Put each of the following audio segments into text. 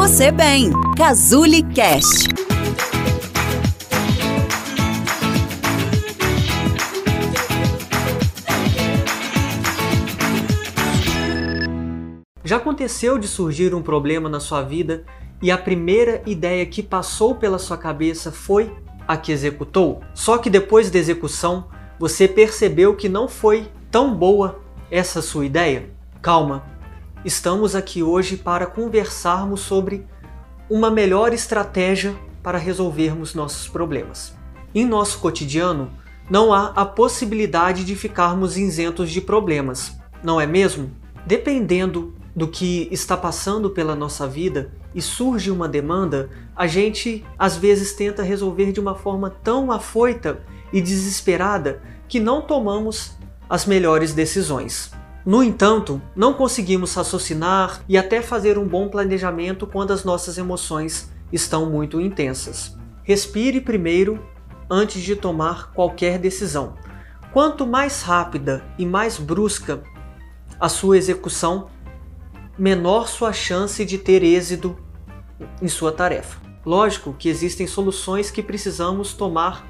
você bem. Cazuli Cast. Já aconteceu de surgir um problema na sua vida e a primeira ideia que passou pela sua cabeça foi a que executou? Só que depois da execução, você percebeu que não foi tão boa essa sua ideia? Calma, estamos aqui hoje para conversarmos sobre uma melhor estratégia para resolvermos nossos problemas. Em nosso cotidiano, não há a possibilidade de ficarmos isentos de problemas, não é mesmo? Dependendo do que está passando pela nossa vida e surge uma demanda, a gente às vezes tenta resolver de uma forma tão afoita e desesperada que não tomamos as melhores decisões. No entanto, não conseguimos raciocinar e até fazer um bom planejamento quando as nossas emoções estão muito intensas. Respire primeiro antes de tomar qualquer decisão. Quanto mais rápida e mais brusca a sua execução, menor sua chance de ter êxito em sua tarefa. Lógico que existem soluções que precisamos tomar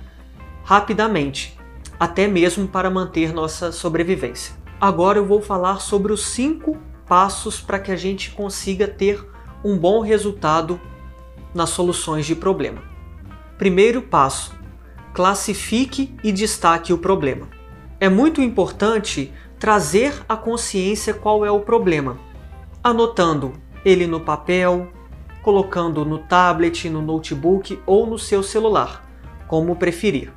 rapidamente, até mesmo para manter nossa sobrevivência. Agora eu vou falar sobre os cinco passos para que a gente consiga ter um bom resultado nas soluções de problema. Primeiro passo: classifique e destaque o problema. É muito importante trazer à consciência qual é o problema anotando ele no papel, colocando no tablet, no notebook ou no seu celular, como preferir.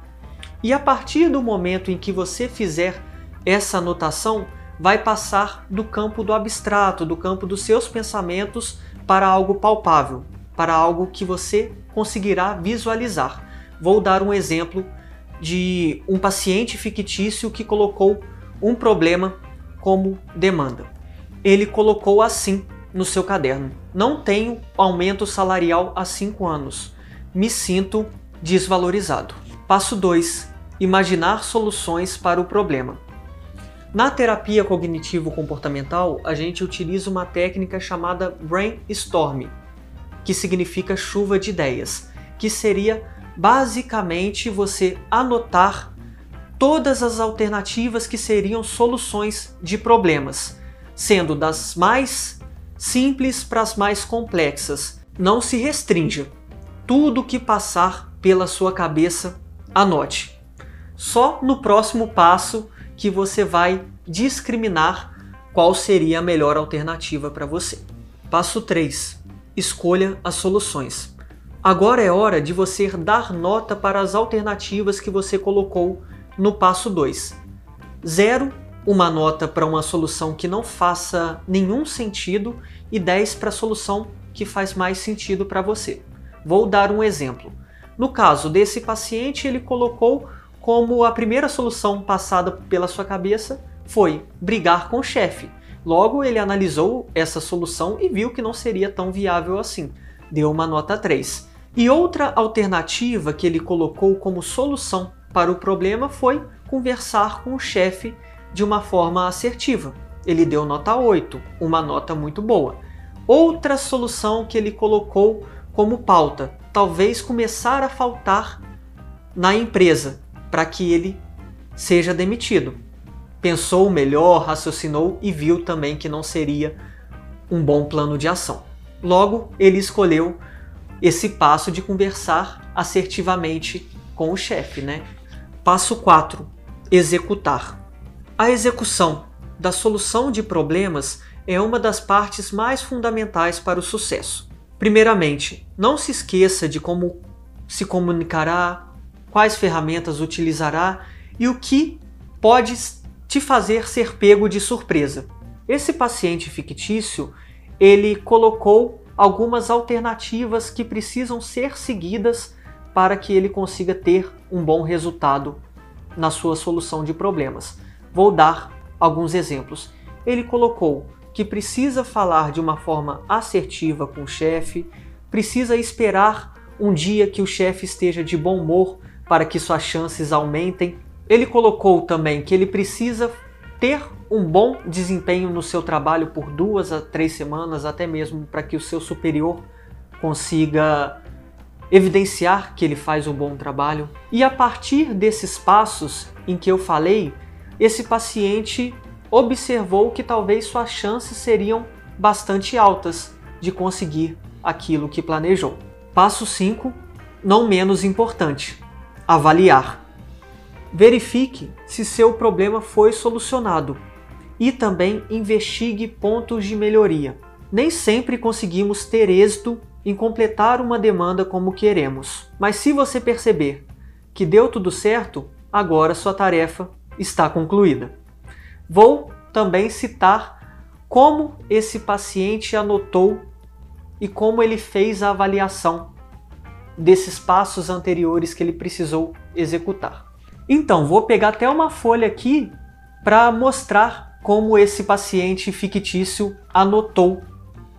E a partir do momento em que você fizer essa anotação, vai passar do campo do abstrato, do campo dos seus pensamentos para algo palpável, para algo que você conseguirá visualizar. Vou dar um exemplo de um paciente fictício que colocou um problema como demanda ele colocou assim no seu caderno: Não tenho aumento salarial há 5 anos. Me sinto desvalorizado. Passo 2: Imaginar soluções para o problema. Na terapia cognitivo-comportamental, a gente utiliza uma técnica chamada brainstorm, que significa chuva de ideias, que seria basicamente você anotar todas as alternativas que seriam soluções de problemas sendo das mais simples para as mais complexas. Não se restrinja. Tudo que passar pela sua cabeça, anote. Só no próximo passo que você vai discriminar qual seria a melhor alternativa para você. Passo 3. Escolha as soluções. Agora é hora de você dar nota para as alternativas que você colocou no passo 2. 0 uma nota para uma solução que não faça nenhum sentido e 10 para a solução que faz mais sentido para você. Vou dar um exemplo. No caso desse paciente, ele colocou como a primeira solução passada pela sua cabeça foi brigar com o chefe. Logo, ele analisou essa solução e viu que não seria tão viável assim. Deu uma nota 3. E outra alternativa que ele colocou como solução para o problema foi conversar com o chefe de uma forma assertiva. Ele deu nota 8, uma nota muito boa. Outra solução que ele colocou como pauta, talvez começar a faltar na empresa para que ele seja demitido. Pensou melhor, raciocinou e viu também que não seria um bom plano de ação. Logo, ele escolheu esse passo de conversar assertivamente com o chefe, né? Passo 4: executar. A execução da solução de problemas é uma das partes mais fundamentais para o sucesso. Primeiramente, não se esqueça de como se comunicará, quais ferramentas utilizará e o que pode te fazer ser pego de surpresa. Esse paciente fictício, ele colocou algumas alternativas que precisam ser seguidas para que ele consiga ter um bom resultado na sua solução de problemas. Vou dar alguns exemplos. Ele colocou que precisa falar de uma forma assertiva com o chefe, precisa esperar um dia que o chefe esteja de bom humor para que suas chances aumentem. Ele colocou também que ele precisa ter um bom desempenho no seu trabalho por duas a três semanas, até mesmo para que o seu superior consiga evidenciar que ele faz um bom trabalho. E a partir desses passos em que eu falei, esse paciente observou que talvez suas chances seriam bastante altas de conseguir aquilo que planejou. Passo 5, não menos importante: avaliar. Verifique se seu problema foi solucionado e também investigue pontos de melhoria. Nem sempre conseguimos ter êxito em completar uma demanda como queremos, mas se você perceber que deu tudo certo, agora sua tarefa está concluída. Vou também citar como esse paciente anotou e como ele fez a avaliação desses passos anteriores que ele precisou executar. Então, vou pegar até uma folha aqui para mostrar como esse paciente fictício anotou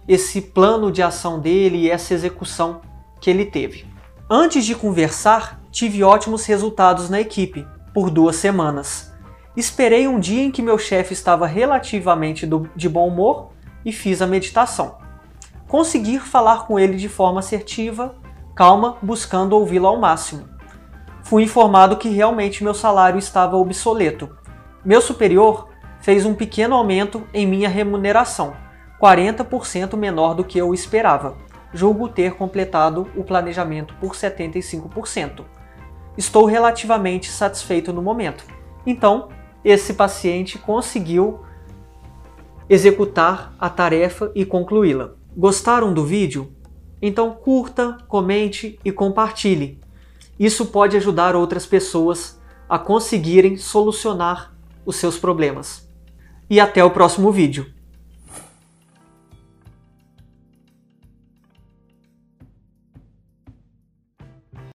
esse plano de ação dele e essa execução que ele teve. Antes de conversar, tive ótimos resultados na equipe por duas semanas. Esperei um dia em que meu chefe estava relativamente do, de bom humor e fiz a meditação. Conseguir falar com ele de forma assertiva, calma, buscando ouvi-lo ao máximo. Fui informado que realmente meu salário estava obsoleto. Meu superior fez um pequeno aumento em minha remuneração, 40% menor do que eu esperava. Julgo ter completado o planejamento por 75%. Estou relativamente satisfeito no momento. Então, esse paciente conseguiu executar a tarefa e concluí-la. Gostaram do vídeo? Então curta, comente e compartilhe. Isso pode ajudar outras pessoas a conseguirem solucionar os seus problemas. E até o próximo vídeo.